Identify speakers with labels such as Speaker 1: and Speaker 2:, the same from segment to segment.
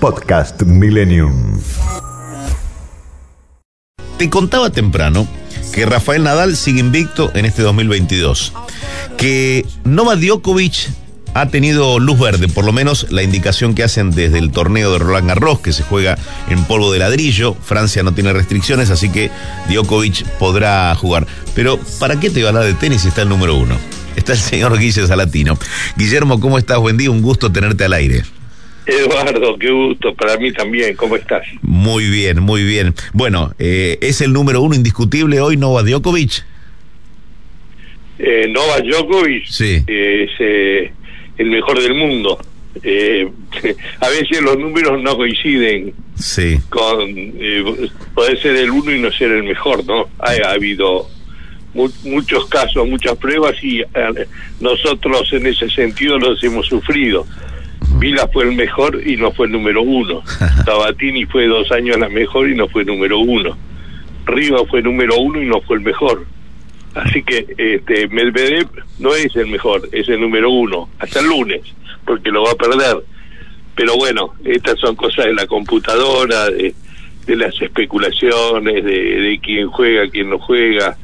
Speaker 1: Podcast Millennium.
Speaker 2: Te contaba temprano que Rafael Nadal sigue invicto en este 2022, que Novak Djokovic ha tenido luz verde, por lo menos la indicación que hacen desde el torneo de Roland Garros, que se juega en polvo de ladrillo. Francia no tiene restricciones, así que Djokovic podrá jugar. Pero, ¿para qué te va a hablar de tenis si está el número uno? Está el señor Guille Salatino. Guillermo, ¿cómo estás? Buen día, un gusto tenerte al aire.
Speaker 3: Eduardo, qué gusto, para mí también, ¿cómo estás?
Speaker 2: Muy bien, muy bien. Bueno, eh, ¿es el número uno indiscutible hoy Novak Djokovic?
Speaker 3: Eh, Novak Djokovic
Speaker 2: Sí.
Speaker 3: eh, es eh, el mejor del mundo. Eh, a veces los números no coinciden
Speaker 2: Sí.
Speaker 3: con eh, poder ser el uno y no ser el mejor, ¿no? Ha, ha habido mu- muchos casos, muchas pruebas y nosotros en ese sentido los hemos sufrido. Vila fue el mejor y no fue el número uno. Sabatini fue dos años la mejor y no fue número uno. Riva fue número uno y no fue el mejor. Así que este Medvedev no es el mejor, es el número uno, hasta el lunes, porque lo va a perder. Pero bueno, estas son cosas de la computadora, de, de las especulaciones, de, de quién juega, quién no juega.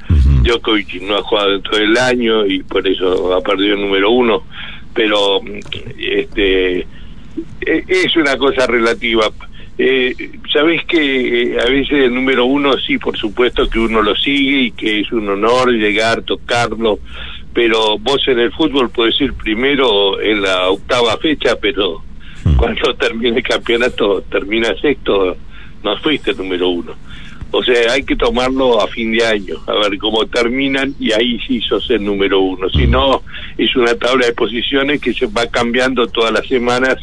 Speaker 3: Djokovic no ha jugado en todo el año y por eso ha perdido el número uno. Pero mm, este e- es una cosa relativa. Eh, Sabés que eh, a veces el número uno sí, por supuesto que uno lo sigue y que es un honor llegar, tocarlo, pero vos en el fútbol podés ir primero en la octava fecha, pero cuando termine el campeonato, termina sexto, no fuiste el número uno. O sea, hay que tomarlo a fin de año, a ver cómo terminan y ahí sí sos el número uno. Si no, es una tabla de posiciones que se va cambiando todas las semanas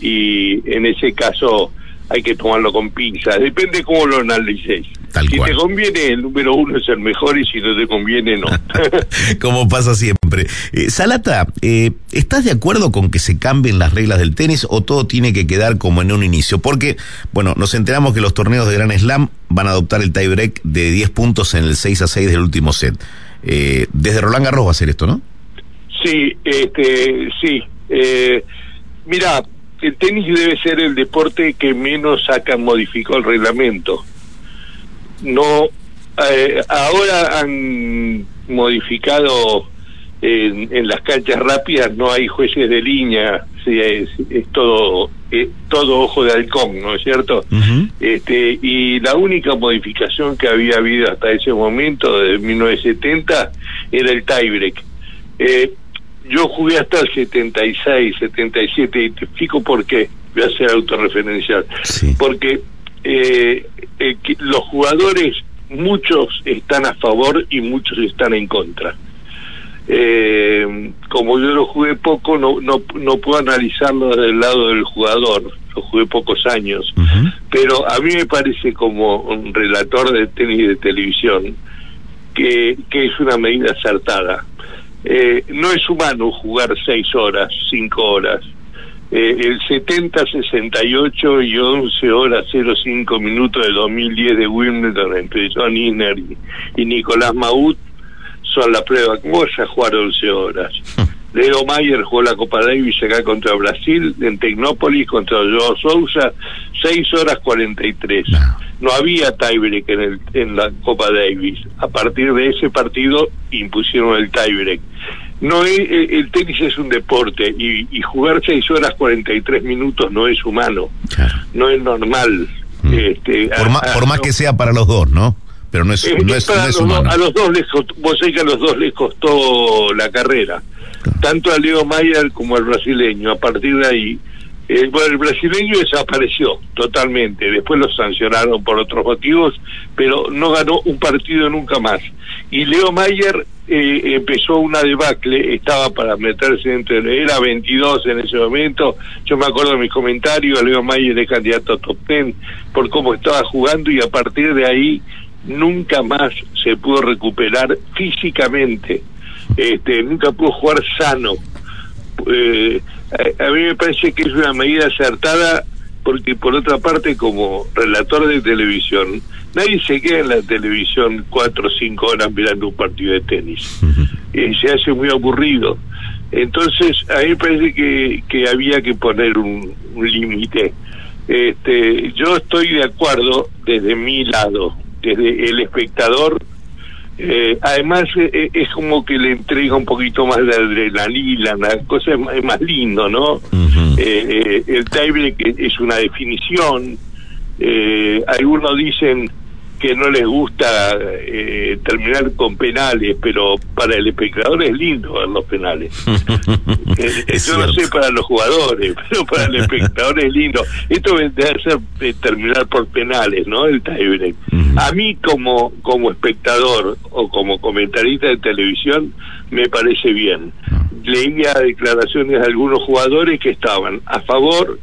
Speaker 3: y en ese caso hay que tomarlo con pinzas. Depende cómo lo analices.
Speaker 2: Tal
Speaker 3: si
Speaker 2: cual.
Speaker 3: te conviene, el número uno es el mejor y si no te conviene, no.
Speaker 2: Como pasa siempre. Eh, Salata, eh, ¿estás de acuerdo con que se cambien las reglas del tenis o todo tiene que quedar como en un inicio? Porque, bueno, nos enteramos que los torneos de Gran Slam van a adoptar el tiebreak de 10 puntos en el 6 a 6 del último set. Eh, desde Roland Garros va a ser esto, ¿no?
Speaker 3: Sí, este, sí. Eh, mira, el tenis debe ser el deporte que menos saca modificó el reglamento. No, eh, ahora han modificado en, en las canchas rápidas no hay jueces de línea, es, es todo es todo ojo de halcón, ¿no es cierto? Este, y la única modificación que había habido hasta ese momento, de 1970, era el tiebreak. Eh, yo jugué hasta el 76, 77, y te explico por qué. Voy a ser autorreferencial.
Speaker 2: Sí.
Speaker 3: Porque eh, eh, que los jugadores, muchos están a favor y muchos están en contra. Eh, como yo lo jugué poco, no, no, no puedo analizarlo desde el lado del jugador. Lo jugué pocos años. Pero a mí me parece como un relator de tenis de televisión que, que es una medida acertada. Eh, no es humano jugar seis horas, cinco horas. Eh, el 70, 68 y 11 horas 05 minutos de 2010 de Wimbledon entre John Isner y, y Nicolás Maut son la prueba. ¿Cómo a jugar 11 horas? Leo Mayer jugó la Copa Davis acá contra Brasil, en Tecnópolis contra Joao Sousa, 6 horas 43. No había tiebreak en, el, en la Copa Davis. A partir de ese partido impusieron el tiebreak. No es, el, tenis es un deporte y, y jugar 6 horas 43 minutos no es humano, no es normal. Este,
Speaker 2: Por,
Speaker 3: a-
Speaker 2: ma-
Speaker 3: a-
Speaker 2: por más
Speaker 3: no-
Speaker 2: que sea para los dos, ¿no? Pero no es, no es,
Speaker 3: para
Speaker 2: no es
Speaker 3: los dos-
Speaker 2: humano.
Speaker 3: a los dos les costó, vos sabés que a los dos les costó la carrera, tanto a Leo Mayer como al brasileño. A partir de ahí, eh, bueno, el brasileño desapareció totalmente. Después lo sancionaron por otros motivos, pero no ganó un partido nunca más. Y Leo Mayer eh, empezó una debacle, estaba para meterse dentro, de- era 22 en ese momento. Yo me acuerdo de mis comentarios, Leo Mayer es candidato a top 10 por cómo estaba jugando y a partir de ahí nunca más se pudo recuperar físicamente, este, nunca pudo jugar sano. Eh, a, a mí me parece que es una medida acertada porque por otra parte como relator de televisión, nadie se queda en la televisión cuatro o cinco horas mirando un partido de tenis. Eh, se hace muy aburrido. Entonces, a mí me parece que, que había que poner un, un límite. Este, yo estoy de acuerdo desde mi lado, desde el espectador. Eh, además, eh, eh, es como que le entrega un poquito más de adrenalina, la cosa es más, es más lindo, ¿no?
Speaker 2: Ujú.
Speaker 3: Eh, eh, el tiebreak es una definición. Eh, algunos dicen que no les gusta eh, terminar con penales, pero para el espectador es lindo ver los penales.
Speaker 2: Es
Speaker 3: yo no
Speaker 2: cierto.
Speaker 3: sé para los jugadores, pero para el espectador es lindo. Esto debe ser terminar por penales, ¿no? El tiebreak. A mí como como espectador o como comentarista de televisión me parece bien. Leía declaraciones de algunos jugadores que estaban a favor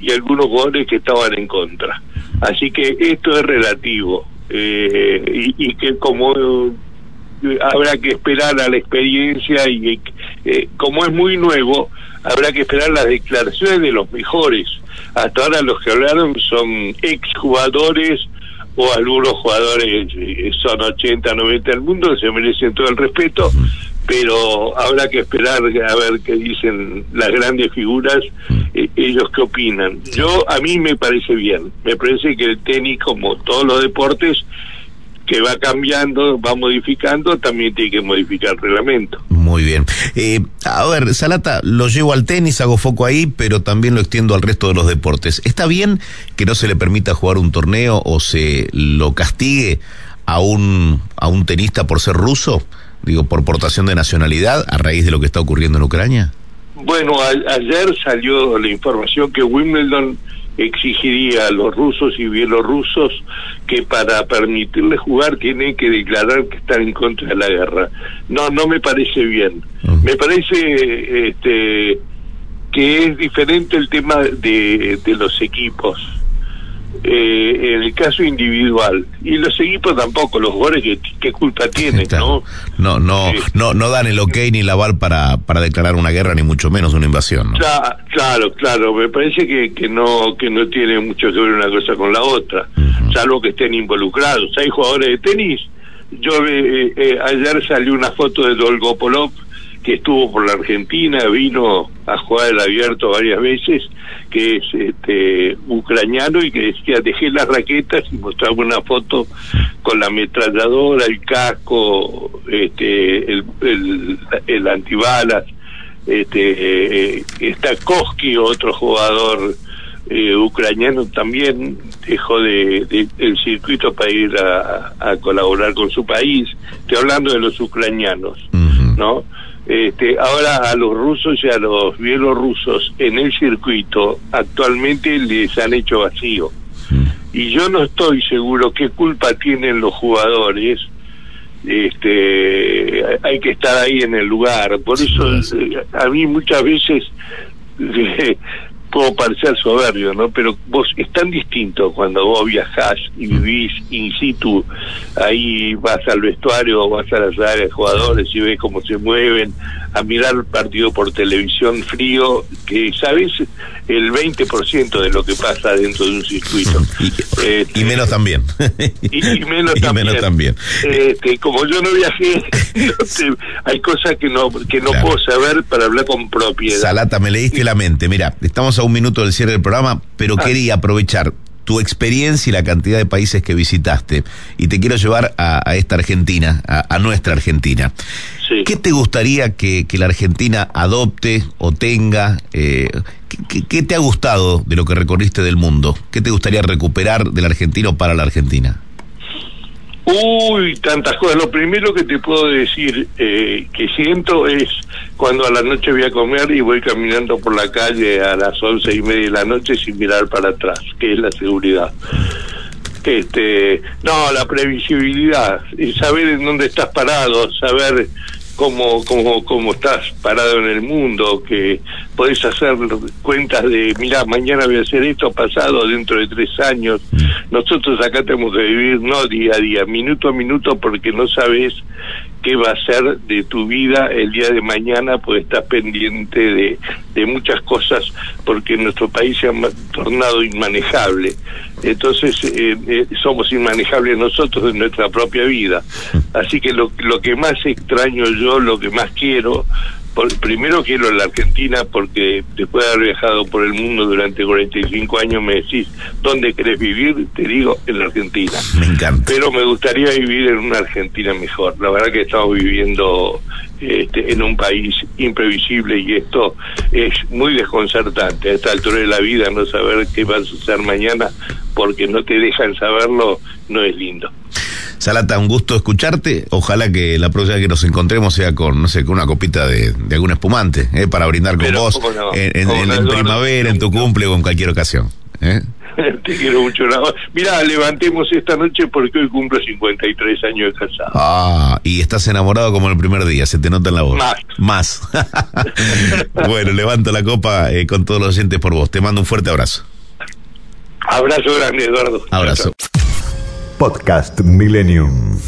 Speaker 3: y algunos jugadores que estaban en contra. Así que esto es relativo eh, y, y que como eh, habrá que esperar a la experiencia y eh, como es muy nuevo, habrá que esperar las declaraciones de los mejores. Hasta ahora los que hablaron son exjugadores o algunos jugadores eh, son 80, 90 del mundo, se merecen todo el respeto, pero habrá que esperar a ver qué dicen las grandes figuras, eh, ellos qué opinan. Yo, a mí me parece bien, me parece que el tenis, como todos los deportes, que va cambiando, va modificando, también tiene que modificar el reglamento.
Speaker 2: Muy bien. Eh, a ver, Salata, lo llevo al tenis, hago foco ahí, pero también lo extiendo al resto de los deportes. ¿Está bien que no se le permita jugar un torneo o se lo castigue a un, a un tenista por ser ruso? Digo, por portación de nacionalidad a raíz de lo que está ocurriendo en Ucrania.
Speaker 3: Bueno, a- ayer salió la información que Wimbledon exigiría a los rusos y bielorrusos que para permitirles jugar tienen que declarar que están en contra de la guerra. No, no me parece bien.
Speaker 2: Ujú.
Speaker 3: Me parece este que es diferente el tema de, de los equipos. Eh, en el caso individual y los equipos tampoco los jugadores que qué culpa tienen no
Speaker 2: no, no, no, no dan el ok ni la aval para, para declarar una guerra, ni mucho menos una invasión.
Speaker 3: Claro, claro, me parece que, que no que no tiene mucho que ver una cosa con la otra, salvo que estén involucrados. Hay jugadores de tenis. Yo eh, eh, ayer salió una foto de Dolgopolov que estuvo por la Argentina, vino a jugar el abierto varias veces, que es este ucraniano y que decía dejé las raquetas y mostraba una foto con la ametralladora, el casco, este el, el, el antibalas este eh, está Koski otro jugador eh, ucraniano también dejó de, de- el circuito para ir a, a colaborar con su país estoy hablando de los ucranianos no este ahora a los rusos y a los bielorrusos en el circuito actualmente les han hecho vacío. Y yo no estoy seguro qué culpa tienen los jugadores este hay que estar ahí en el lugar. Por eso eh, a mí muchas veces puedo parecer soberbio no pero vos es tan distinto cuando vos viajás y vivís in situ ahí vas al vestuario vas a las áreas de jugadores y ves cómo se mueven a mirar el partido por televisión frío que sabes el 20% de lo que pasa dentro de un circuito
Speaker 2: Y,
Speaker 3: Este,
Speaker 2: y menos también.
Speaker 3: y, y menos
Speaker 2: Y
Speaker 3: también.
Speaker 2: menos también.
Speaker 3: Este, como yo no viajé, no hay cosas que no que no
Speaker 2: Claro.
Speaker 3: puedo saber para hablar con propiedad.
Speaker 2: Salata, me leíste la mente. Mira, estamos a un minuto del cierre del programa, pero
Speaker 3: Ah.
Speaker 2: quería aprovechar tu experiencia y la cantidad de países que visitaste. Y te quiero llevar a, a esta Argentina, a, a nuestra Argentina.
Speaker 3: Sí.
Speaker 2: ¿Qué te gustaría que, que la Argentina adopte o tenga? Eh, ¿qué, qué- qué te ha gustado de lo que recorriste del mundo? ¿Qué te gustaría recuperar del argentino para la Argentina?
Speaker 3: Uy, tantas cosas. Lo primero que te puedo decir eh, que siento es cuando a la noche voy a comer y voy caminando por la calle a las once y media de la noche sin mirar para atrás, que es la seguridad. Este, no, la previsibilidad, saber en dónde estás parado, saber cómo, cómo, cómo estás parado en el mundo, que podés hacer cuentas de, mira, mañana voy a hacer esto, pasado, dentro de tres años. Nosotros acá tenemos que vivir no día a día, minuto a minuto, porque no sabes qué va a ser de tu vida el día de mañana, pues estás pendiente de, de muchas cosas, porque nuestro país se ha tornado inmanejable. Entonces eh, eh, somos inmanejables nosotros en nuestra propia vida. Así que lo, lo que más extraño yo, lo que más quiero, por- primero quiero la Argentina porque después de haber viajado por el mundo durante 45 años me decís, ¿dónde querés vivir? Te digo, en la Argentina.
Speaker 2: Me encanta.
Speaker 3: Pero me gustaría vivir en una Argentina mejor. La verdad que estamos viviendo este, en un país imprevisible y esto es muy desconcertante. A esta altura de la vida no saber qué va a suceder mañana porque no te dejan saberlo no es lindo.
Speaker 2: Salata, un gusto escucharte. Ojalá que la próxima vez que nos encontremos sea con, no sé, con una copita de, de algún espumante, ¿eh? para brindar con
Speaker 3: Pero,
Speaker 2: vos en, en- primavera, en tu cumple o en cualquier ocasión. ¿eh?
Speaker 3: Te quiero mucho. Mira, levantemos esta noche porque hoy cumplo 53 años de casado.
Speaker 2: Ah, y estás enamorado como el primer día, se te nota en la voz.
Speaker 3: Más.
Speaker 2: Más. bueno, levanto la copa eh, con todos los oyentes por vos. Te mando un fuerte abrazo.
Speaker 3: Abrazo grande, Eduardo.
Speaker 2: Abrazo.
Speaker 1: Podcast Millennium.